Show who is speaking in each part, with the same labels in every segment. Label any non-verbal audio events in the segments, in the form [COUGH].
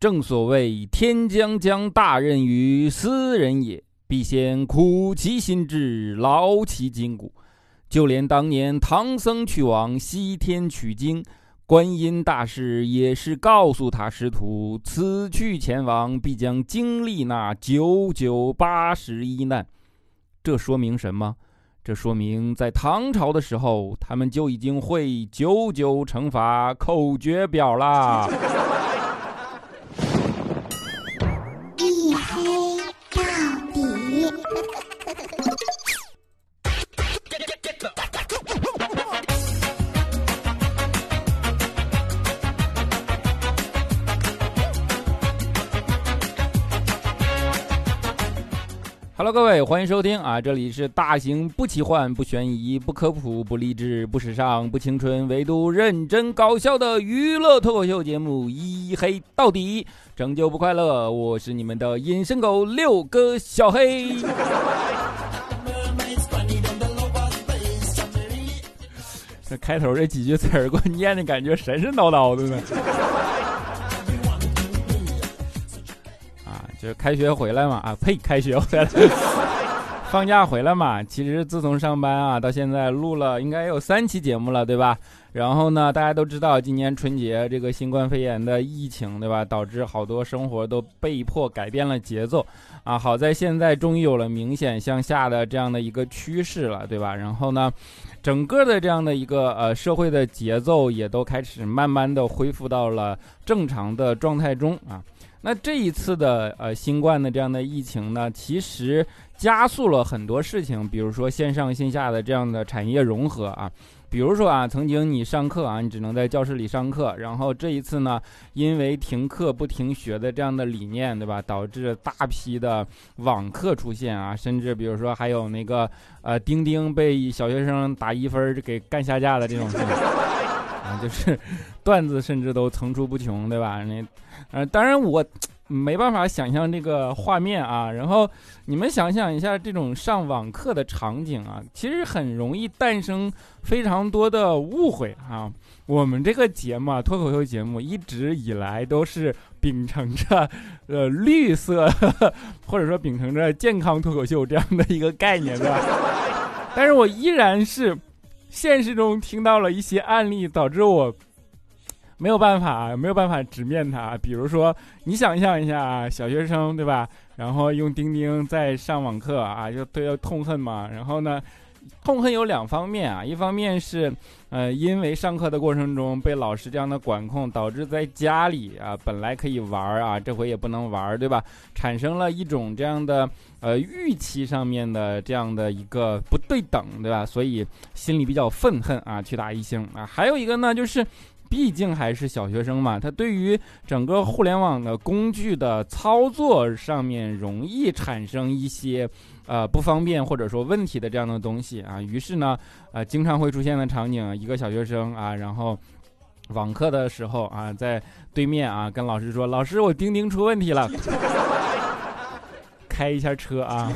Speaker 1: 正所谓天将降大任于斯人也，必先苦其心志，劳其筋骨。就连当年唐僧去往西天取经，观音大士也是告诉他师徒，此去前往必将经历那九九八十一难。这说明什么？这说明在唐朝的时候，他们就已经会九九乘法口诀表啦。Hello，各位，欢迎收听啊！这里是大型不奇幻、不悬疑、不科普、不励志、不时尚、不青春，唯独认真搞笑的娱乐脱口秀节目《一黑到底》，拯救不快乐。我是你们的隐身狗六哥小黑。这开头这几句词儿，给我念的感觉神神叨叨的呢。就是开学回来嘛，啊呸，[LAUGHS] 开学回来，[LAUGHS] 放假回来嘛。其实自从上班啊，到现在录了应该有三期节目了，对吧？然后呢，大家都知道今年春节这个新冠肺炎的疫情，对吧？导致好多生活都被迫改变了节奏，啊，好在现在终于有了明显向下的这样的一个趋势了，对吧？然后呢，整个的这样的一个呃社会的节奏也都开始慢慢的恢复到了正常的状态中啊。那这一次的呃新冠的这样的疫情呢，其实加速了很多事情，比如说线上线下的这样的产业融合啊，比如说啊，曾经你上课啊，你只能在教室里上课，然后这一次呢，因为停课不停学的这样的理念，对吧，导致大批的网课出现啊，甚至比如说还有那个呃钉钉被小学生打一分给干下架的这种事情啊，就是 [LAUGHS] 段子甚至都层出不穷，对吧？那。呃，当然我没办法想象这个画面啊。然后你们想想一下这种上网课的场景啊，其实很容易诞生非常多的误会啊。我们这个节目啊，脱口秀节目一直以来都是秉承着呃绿色，或者说秉承着健康脱口秀这样的一个概念，对吧？但是我依然是现实中听到了一些案例，导致我。没有办法，没有办法直面它。比如说，你想象一下啊，小学生对吧？然后用钉钉在上网课啊，就都要痛恨嘛。然后呢，痛恨有两方面啊，一方面是，呃，因为上课的过程中被老师这样的管控，导致在家里啊本来可以玩啊，这回也不能玩，对吧？产生了一种这样的呃预期上面的这样的一个不对等，对吧？所以心里比较愤恨啊，去打一星啊。还有一个呢，就是。毕竟还是小学生嘛，他对于整个互联网的工具的操作上面容易产生一些呃不方便或者说问题的这样的东西啊，于是呢，呃，经常会出现的场景，一个小学生啊，然后网课的时候啊，在对面啊跟老师说：“老师，我钉钉出问题了，[LAUGHS] 开一下车啊。”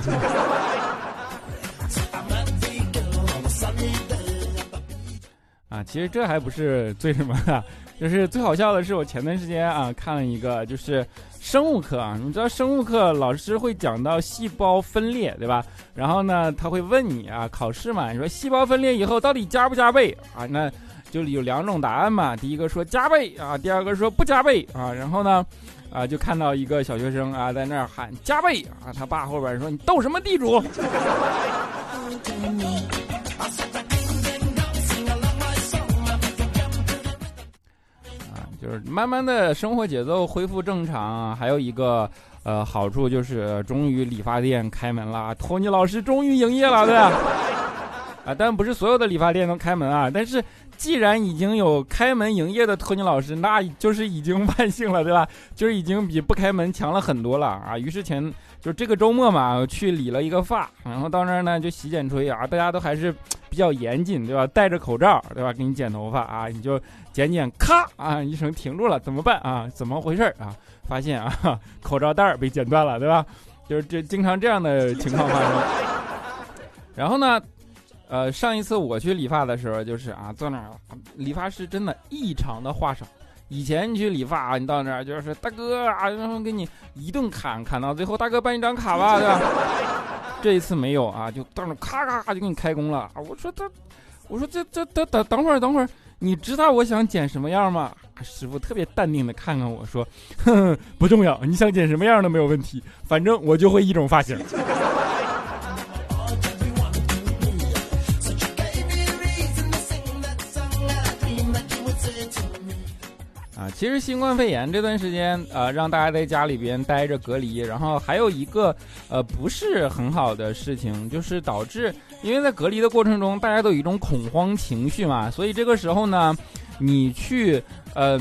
Speaker 1: 其实这还不是最什么的，就是最好笑的是，我前段时间啊看了一个，就是生物课啊，你知道生物课老师会讲到细胞分裂，对吧？然后呢，他会问你啊，考试嘛，你说细胞分裂以后到底加不加倍啊？那就有两种答案嘛，第一个说加倍啊，第二个说不加倍啊。然后呢，啊，就看到一个小学生啊在那儿喊加倍啊，他爸后边说你斗什么地主？[LAUGHS] 就是慢慢的生活节奏恢复正常，还有一个呃好处就是终于理发店开门了，托尼老师终于营业了，对吧？[LAUGHS] 啊，但不是所有的理发店都开门啊。但是既然已经有开门营业的托尼老师，那就是已经万幸了，对吧？就是已经比不开门强了很多了啊。于是前就这个周末嘛，去理了一个发，然后到那儿呢就洗剪吹啊，大家都还是比较严谨，对吧？戴着口罩，对吧？给你剪头发啊，你就。剪剪，咔啊一声停住了，怎么办啊？怎么回事啊？发现啊，[LAUGHS] 口罩带被剪断了，对吧？就是这经常这样的情况发生。[LAUGHS] 然后呢，呃，上一次我去理发的时候，就是啊，坐那儿，理发师真的异常的话少，以前你去理发啊，你到那儿就是大哥啊，然后给你一顿砍，砍到最后，大哥办一张卡吧，对吧？这一次没有啊，就到那咔咔咔就给你开工了。我说这，我说这这等等等会儿等会儿，你知道我想剪什么样吗？师傅特别淡定的看看我说，哼，[LAUGHS] 不重要，你想剪什么样都没有问题，反正我就会一种发型。啊，其实新冠肺炎这段时间，呃，让大家在家里边待着隔离，然后还有一个，呃，不是很好的事情，就是导致，因为在隔离的过程中，大家都有一种恐慌情绪嘛，所以这个时候呢，你去，呃，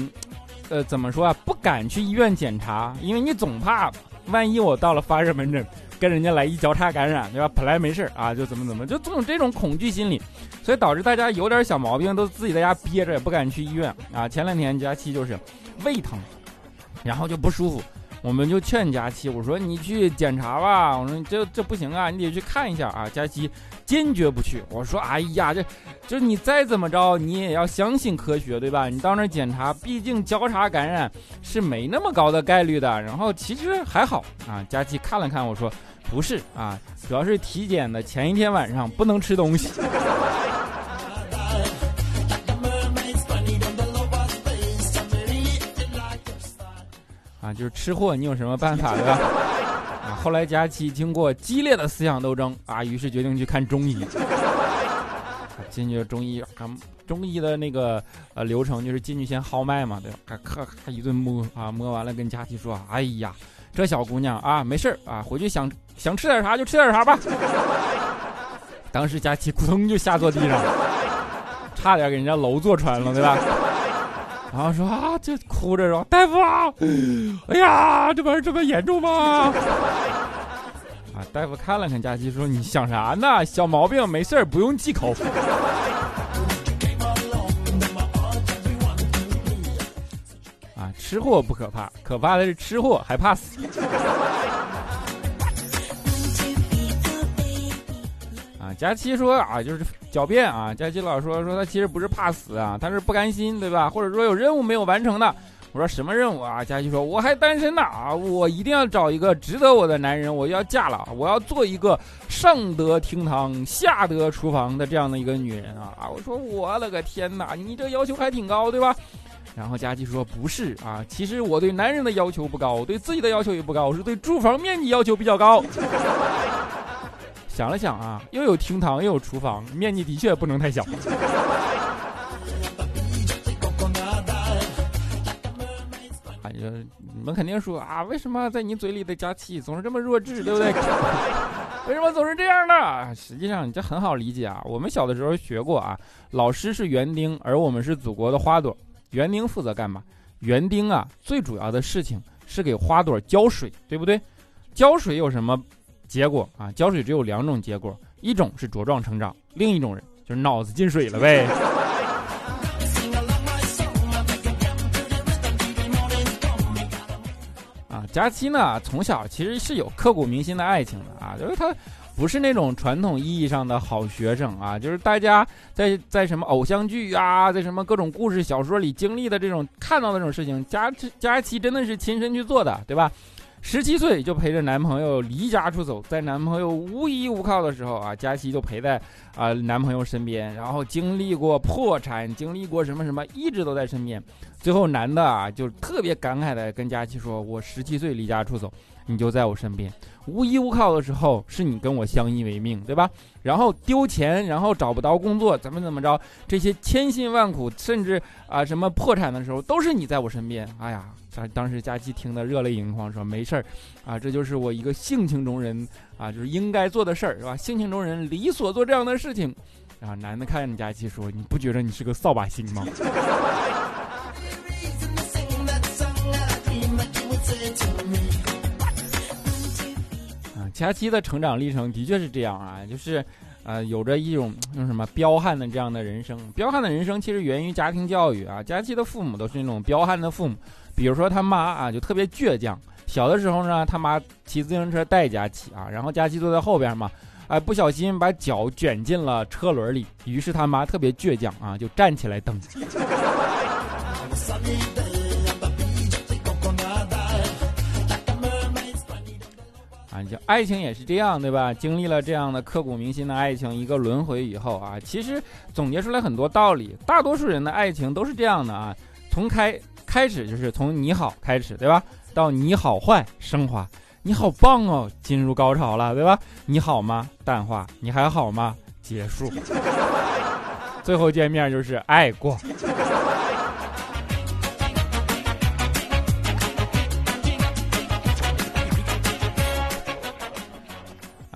Speaker 1: 呃，怎么说啊？不敢去医院检查，因为你总怕，万一我到了发热门诊。跟人家来一交叉感染，对吧？本来没事啊，就怎么怎么，就总有这种恐惧心理，所以导致大家有点小毛病都自己在家憋着，也不敢去医院啊。前两天佳期就是胃疼，然后就不舒服。我们就劝佳期，我说你去检查吧，我说这这不行啊，你得去看一下啊。佳期坚决不去，我说哎呀，这就是你再怎么着，你也要相信科学，对吧？你到那儿检查，毕竟交叉感染是没那么高的概率的。然后其实还好啊。佳琪看了看，我说不是啊，主要是体检的前一天晚上不能吃东西。[LAUGHS] 啊，就是吃货，你有什么办法对吧？后来佳琪经过激烈的思想斗争啊，于是决定去看中医。[LAUGHS] 进去中医，啊，中医的那个呃流程就是进去先号脉嘛，对吧？咔咔一顿摸啊，摸完了跟佳琪说：“哎呀，这小姑娘啊，没事啊，回去想想吃点啥就吃点啥吧。” [LAUGHS] 当时佳琪扑通就下坐地上，差点给人家楼坐穿了，对吧？然后说啊，就哭着说：“大夫啊，[LAUGHS] 哎呀，这玩意儿这么严重吗？”啊，大夫看了看佳琪，说：“你想啥呢？小毛病，没事不用忌口。”啊，吃货不可怕，可怕的是吃货还怕死。佳琪说啊，就是狡辩啊。佳琪老说说他其实不是怕死啊，他是不甘心，对吧？或者说有任务没有完成的。我说什么任务啊？佳琪说我还单身呢啊，我一定要找一个值得我的男人，我要嫁了，我要做一个上得厅堂下得厨房的这样的一个女人啊啊！我说我了个天哪，你这要求还挺高，对吧？然后佳琪说不是啊，其实我对男人的要求不高，我对自己的要求也不高，我是对住房面积要求比较高。想了想啊，又有厅堂又有厨房，面积的确不能太小。哎呀，你们肯定说啊，为什么在你嘴里的佳期总是这么弱智，对不对？[LAUGHS] 为什么总是这样呢？实际上这很好理解啊。我们小的时候学过啊，老师是园丁，而我们是祖国的花朵。园丁负责干嘛？园丁啊，最主要的事情是给花朵浇水，对不对？浇水有什么？结果啊，浇水只有两种结果，一种是茁壮成长，另一种人就是脑子进水了呗。啊，佳期呢，从小其实是有刻骨铭心的爱情的啊，就是他不是那种传统意义上的好学生啊，就是大家在在什么偶像剧啊，在什么各种故事小说里经历的这种看到的这种事情，佳佳期真的是亲身去做的，对吧？十七岁就陪着男朋友离家出走，在男朋友无依无靠的时候啊，佳琪就陪在啊男朋友身边，然后经历过破产，经历过什么什么，一直都在身边。最后男的啊就特别感慨的跟佳琪说：“我十七岁离家出走，你就在我身边。”无依无靠的时候，是你跟我相依为命，对吧？然后丢钱，然后找不到工作，怎么怎么着，这些千辛万苦，甚至啊什么破产的时候，都是你在我身边。哎呀，当当时佳琪听得热泪盈眶，说没事儿，啊，这就是我一个性情中人啊，就是应该做的事儿，是吧？性情中人理所做这样的事情。然后男的看着佳琪说：“你不觉得你是个扫把星吗？” [LAUGHS] 佳期的成长历程的确是这样啊，就是，呃，有着一种用什么彪悍的这样的人生。彪悍的人生其实源于家庭教育啊。佳琪的父母都是那种彪悍的父母，比如说他妈啊，就特别倔强。小的时候呢，他妈骑自行车带佳琪啊，然后佳琪坐在后边嘛，哎，不小心把脚卷进了车轮里，于是他妈特别倔强啊，就站起来蹬。[LAUGHS] 爱情也是这样，对吧？经历了这样的刻骨铭心的爱情一个轮回以后啊，其实总结出来很多道理。大多数人的爱情都是这样的啊，从开开始就是从你好开始，对吧？到你好坏升华，你好棒哦，进入高潮了，对吧？你好吗？淡化，你还好吗？结束，[LAUGHS] 最后见面就是爱过。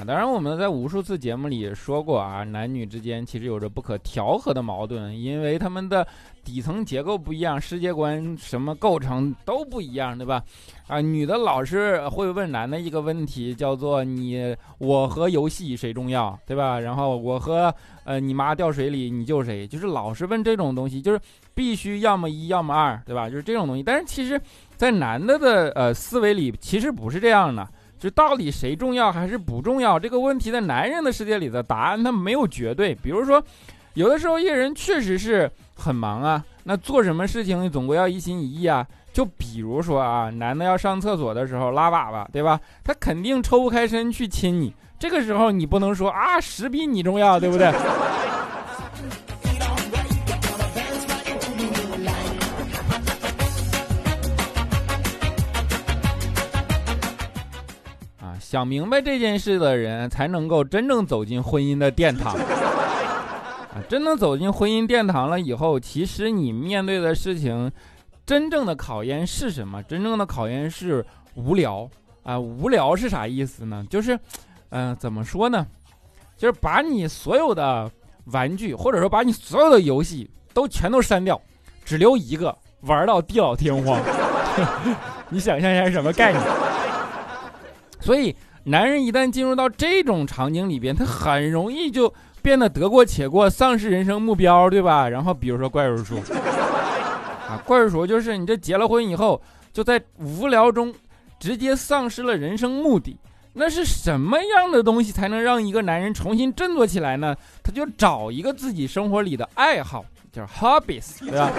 Speaker 1: 当然，我们在无数次节目里也说过啊，男女之间其实有着不可调和的矛盾，因为他们的底层结构不一样，世界观什么构成都不一样，对吧？啊，女的老是会问男的一个问题，叫做你我和游戏谁重要，对吧？然后我和呃你妈掉水里你救谁，就是老是问这种东西，就是必须要么一要么二，对吧？就是这种东西。但是其实，在男的的呃思维里，其实不是这样的。就到底谁重要还是不重要这个问题，在男人的世界里的答案，他没有绝对。比如说，有的时候一个人确实是很忙啊，那做什么事情总归要一心一意啊。就比如说啊，男的要上厕所的时候拉粑粑，对吧？他肯定抽不开身去亲你，这个时候你不能说啊，屎比你重要，对不对？啊想明白这件事的人，才能够真正走进婚姻的殿堂。啊，真正走进婚姻殿堂了以后，其实你面对的事情，真正的考验是什么？真正的考验是无聊啊！无聊是啥意思呢？就是，嗯，怎么说呢？就是把你所有的玩具，或者说把你所有的游戏都全都删掉，只留一个，玩到地老天荒。[LAUGHS] 你想象一下是什么概念？所以，男人一旦进入到这种场景里边，他很容易就变得得过且过，丧失人生目标，对吧？然后，比如说怪叔叔，[LAUGHS] 啊，怪叔叔就是你这结了婚以后，就在无聊中直接丧失了人生目的。那是什么样的东西才能让一个男人重新振作起来呢？他就找一个自己生活里的爱好，叫 hobbies，对吧？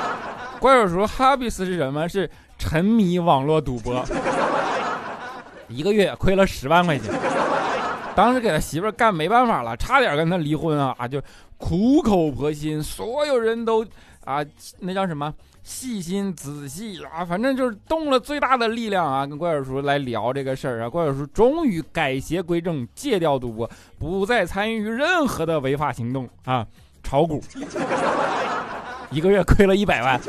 Speaker 1: [LAUGHS] 怪叔叔 hobbies 是什么？是沉迷网络赌博。一个月亏了十万块钱，当时给他媳妇干没办法了，差点跟他离婚啊！就苦口婆心，所有人都啊，那叫什么细心仔细啊，反正就是动了最大的力量啊，跟怪叔叔来聊这个事儿啊。怪叔叔终于改邪归正，戒掉赌博，不再参与任何的违法行动啊，炒股，[LAUGHS] 一个月亏了一百万。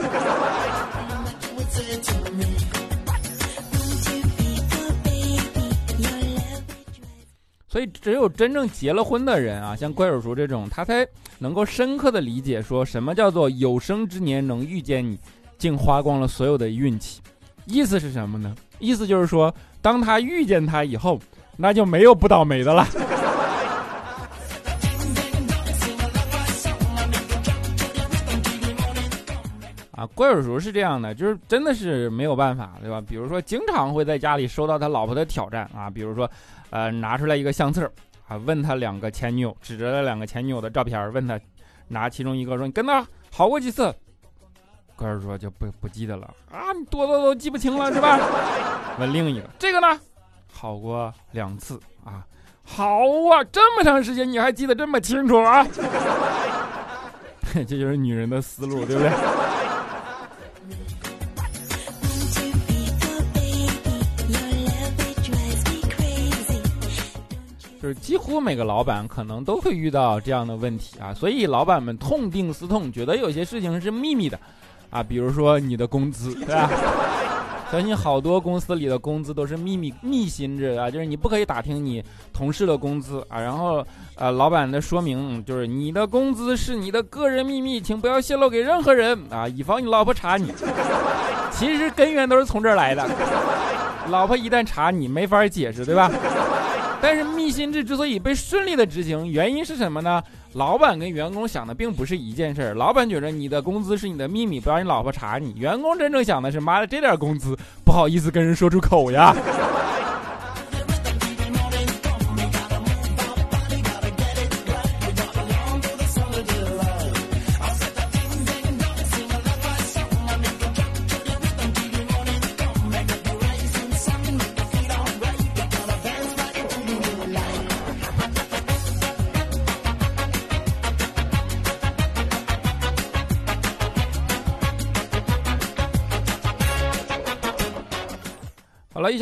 Speaker 1: 所以，只有真正结了婚的人啊，像怪叔叔这种，他才能够深刻的理解，说什么叫做有生之年能遇见你，竟花光了所有的运气。意思是什么呢？意思就是说，当他遇见他以后，那就没有不倒霉的了。[LAUGHS] 啊，怪叔叔是这样的，就是真的是没有办法，对吧？比如说，经常会在家里收到他老婆的挑战啊，比如说。呃，拿出来一个相册啊，问他两个前女友，指着两个前女友的照片，问他，拿其中一个说：“你跟他好过几次？”哥儿说：“就不不记得了啊，你多多都记不清了是吧？”问另一个，这个呢，好过两次啊，好啊，这么长时间你还记得这么清楚啊？[LAUGHS] 这就是女人的思路，对不对？就是几乎每个老板可能都会遇到这样的问题啊，所以老板们痛定思痛，觉得有些事情是秘密的，啊，比如说你的工资，对吧？[LAUGHS] 相信好多公司里的工资都是秘密密薪制啊，就是你不可以打听你同事的工资啊。然后，呃，老板的说明就是你的工资是你的个人秘密，请不要泄露给任何人啊，以防你老婆查你。其实根源都是从这儿来的，老婆一旦查你，没法解释，对吧？但是密心制之所以被顺利的执行，原因是什么呢？老板跟员工想的并不是一件事儿。老板觉得你的工资是你的秘密，不让你老婆查你。员工真正想的是，妈的，这点工资不好意思跟人说出口呀。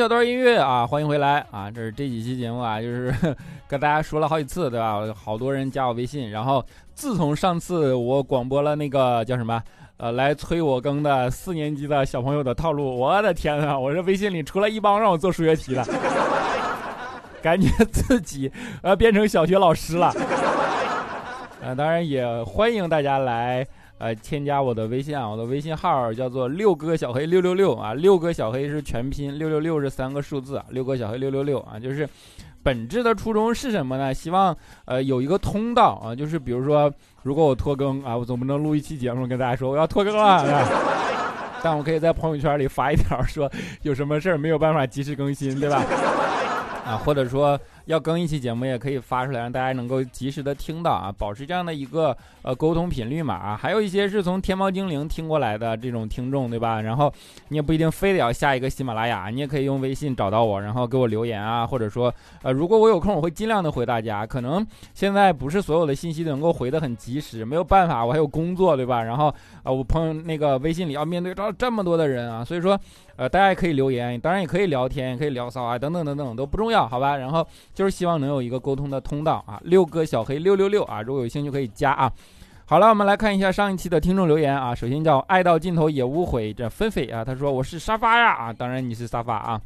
Speaker 1: 小段音乐啊，欢迎回来啊！这是这几期节目啊，就是 [LAUGHS] 跟大家说了好几次，对吧？好多人加我微信，然后自从上次我广播了那个叫什么呃来催我更的四年级的小朋友的套路，我的天啊，我这微信里除了一帮让我做数学题的，[LAUGHS] 感觉自己呃变成小学老师了。呃，当然也欢迎大家来。呃，添加我的微信啊，我的微信号叫做六哥小黑六六六啊，六哥小黑是全拼，六六六是三个数字啊，六哥小黑六六六啊，就是本质的初衷是什么呢？希望呃有一个通道啊，就是比如说如果我拖更啊，我总不能录一期节目跟大家说我要拖更了，[LAUGHS] 但我可以在朋友圈里发一条说有什么事儿没有办法及时更新，对吧？啊，或者说。要更一期节目，也可以发出来，让大家能够及时的听到啊，保持这样的一个呃沟通频率嘛啊。还有一些是从天猫精灵听过来的这种听众，对吧？然后你也不一定非得要下一个喜马拉雅，你也可以用微信找到我，然后给我留言啊，或者说呃，如果我有空，我会尽量的回大家。可能现在不是所有的信息都能够回得很及时，没有办法，我还有工作，对吧？然后啊，我朋友那个微信里要面对着这么多的人啊，所以说。呃，大家也可以留言，当然也可以聊天，也可以聊骚啊，等等等等都不重要，好吧？然后就是希望能有一个沟通的通道啊。六哥小黑六六六啊，如果有兴趣可以加啊。好了，我们来看一下上一期的听众留言啊。首先叫爱到尽头也无悔这纷飞啊，他说我是沙发呀啊，当然你是沙发啊。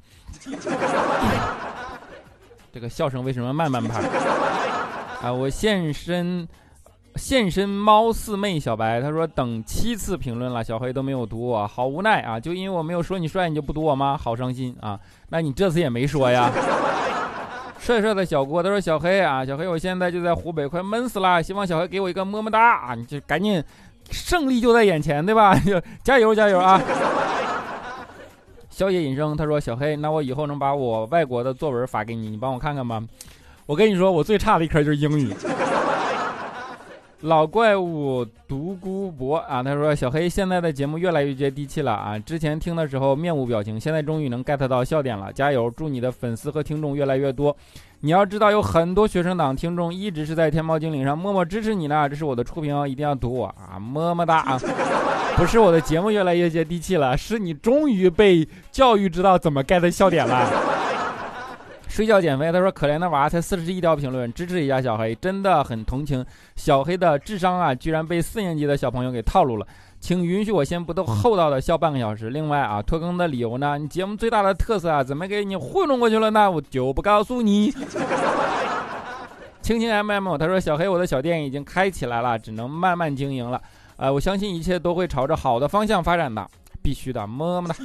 Speaker 1: [LAUGHS] 这个笑声为什么慢慢拍啊？我现身。现身猫四妹小白，他说等七次评论了，小黑都没有读我，好无奈啊！就因为我没有说你帅，你就不读我吗？好伤心啊！那你这次也没说呀？帅帅的小郭，他说小黑啊，小黑，我现在就在湖北，快闷死了，希望小黑给我一个么么哒啊！你就赶紧，胜利就在眼前，对吧？[LAUGHS] 加油加油啊！宵夜隐生，他说小黑，那我以后能把我外国的作文发给你，你帮我看看吗？我跟你说，我最差的一科就是英语。老怪物独孤博啊，他说小黑现在的节目越来越接地气了啊！之前听的时候面无表情，现在终于能 get 到笑点了，加油！祝你的粉丝和听众越来越多。你要知道，有很多学生党听众一直是在天猫精灵上默默支持你呢，这是我的初评，一定要读我啊，么么哒啊！[LAUGHS] 不是我的节目越来越接地气了，是你终于被教育知道怎么 get 笑点了。睡觉减肥，他说可怜的娃才四十一条评论，支持一下小黑，真的很同情小黑的智商啊，居然被四年级的小朋友给套路了，请允许我先不都厚道的笑半个小时。另外啊，拖更的理由呢？你节目最大的特色啊，怎么给你糊弄过去了呢？我就不告诉你。[LAUGHS] 青青 M M，他说小黑，我的小店已经开起来了，只能慢慢经营了。呃，我相信一切都会朝着好的方向发展的，必须的，么么哒。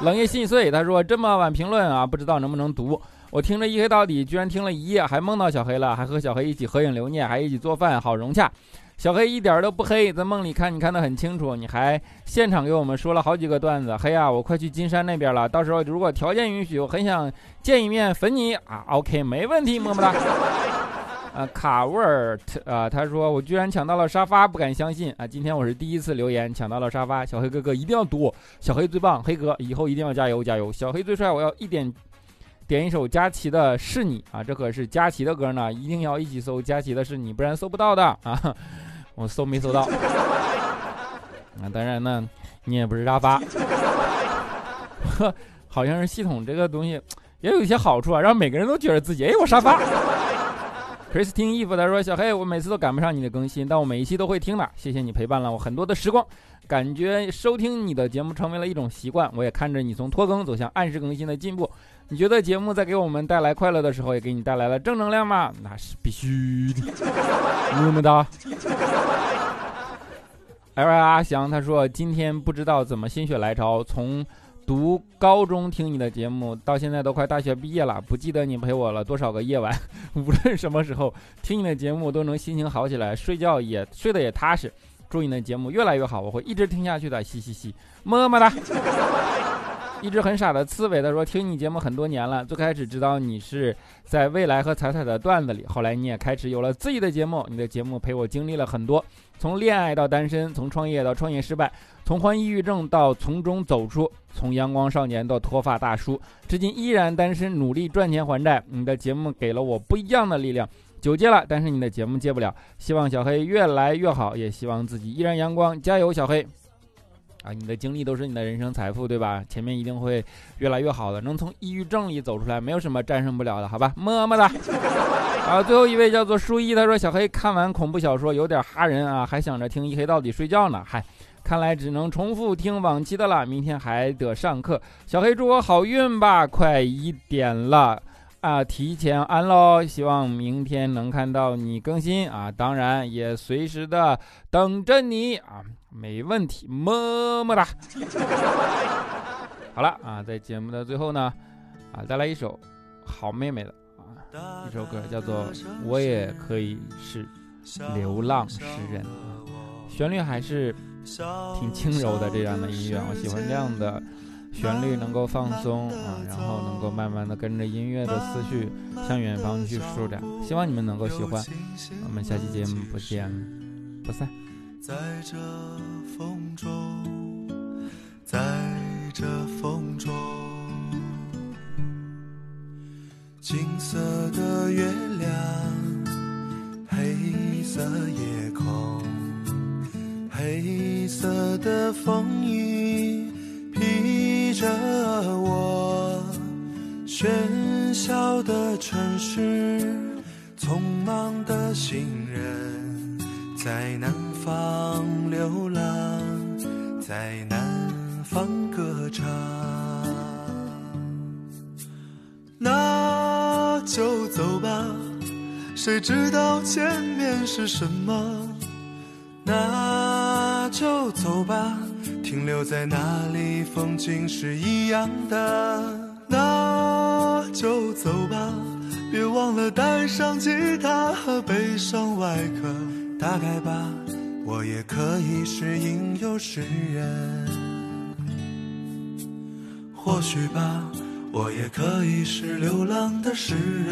Speaker 1: 冷夜心碎，他说这么晚评论啊，不知道能不能读。我听着一黑到底，居然听了一夜，还梦到小黑了，还和小黑一起合影留念，还一起做饭，好融洽。小黑一点都不黑，在梦里看你看得很清楚，你还现场给我们说了好几个段子。黑啊，我快去金山那边了，到时候如果条件允许，我很想见一面粉你啊。OK，没问题，么么哒。啊，卡沃尔特啊，他说我居然抢到了沙发，不敢相信啊！今天我是第一次留言抢到了沙发，小黑哥哥一定要读，小黑最棒，黑哥以后一定要加油加油，小黑最帅，我要一点点一首佳琪的是你啊，这可是佳琪的歌呢，一定要一起搜佳琪的是你，不然搜不到的啊！[LAUGHS] 我搜没搜到？[LAUGHS] 啊，当然呢，你也不是沙发，呵 [LAUGHS] 好像是系统这个东西也有一些好处啊，让每个人都觉得自己哎，我沙发。Christine Eve 他说：“小黑，我每次都赶不上你的更新，但我每一期都会听的。谢谢你陪伴了我很多的时光，感觉收听你的节目成为了一种习惯。我也看着你从拖更走向按时更新的进步。你觉得节目在给我们带来快乐的时候，也给你带来了正能量吗？那是必须的，么么哒。[LAUGHS] ”L 阿翔他说：“今天不知道怎么心血来潮从。”读高中听你的节目，到现在都快大学毕业了，不记得你陪我了多少个夜晚。[LAUGHS] 无论什么时候听你的节目，都能心情好起来，睡觉也睡得也踏实。祝你的节目越来越好，我会一直听下去的。嘻嘻嘻，么么哒。一直很傻的刺猬他说听你节目很多年了，最开始知道你是在未来和彩彩的段子里，后来你也开始有了自己的节目，你的节目陪我经历了很多，从恋爱到单身，从创业到创业失败。从患抑郁症到从中走出，从阳光少年到脱发大叔，至今依然单身，努力赚钱还债。你的节目给了我不一样的力量。九戒了，但是你的节目戒不了。希望小黑越来越好，也希望自己依然阳光。加油，小黑！啊，你的经历都是你的人生财富，对吧？前面一定会越来越好的，能从抑郁症里走出来，没有什么战胜不了的，好吧？么么哒。啊，最后一位叫做书一，他说小黑看完恐怖小说有点哈人啊，还想着听一黑到底睡觉呢，嗨。看来只能重复听往期的了，明天还得上课。小黑祝我好运吧，快一点了啊，提前安喽。希望明天能看到你更新啊，当然也随时的等着你啊，没问题，么么哒。[LAUGHS] 好了啊，在节目的最后呢，啊，带来一首好妹妹的啊，一首歌叫做《我也可以是流浪诗人》，旋律还是。挺轻柔的这样的音乐，我喜欢这样的旋律，能够放松啊，然后能够慢慢的跟着音乐的思绪向远方去舒展。希望你们能够喜欢，我们下期节目不见不散。
Speaker 2: 在这风中，在这风中，金色的月亮，黑色夜空。黑色的风衣披着我，喧嚣的城市，匆忙的行人，在南方流浪，在南方歌唱。那就走吧，谁知道前面是什么？那就走吧，停留在那里，风景是一样的。那就走吧，别忘了带上吉他和悲伤外壳。大概吧，我也可以是吟游诗人。或许吧，我也可以是流浪的诗人。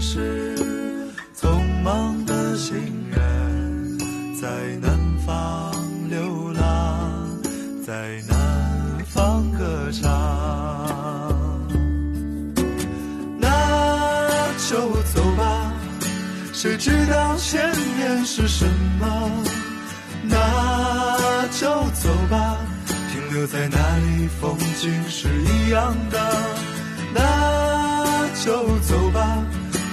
Speaker 2: 是匆忙的行人在南方流浪在南方歌唱那就走吧谁知道前面是什么？那就走吧停留在那里风景是一样的。那就走吧。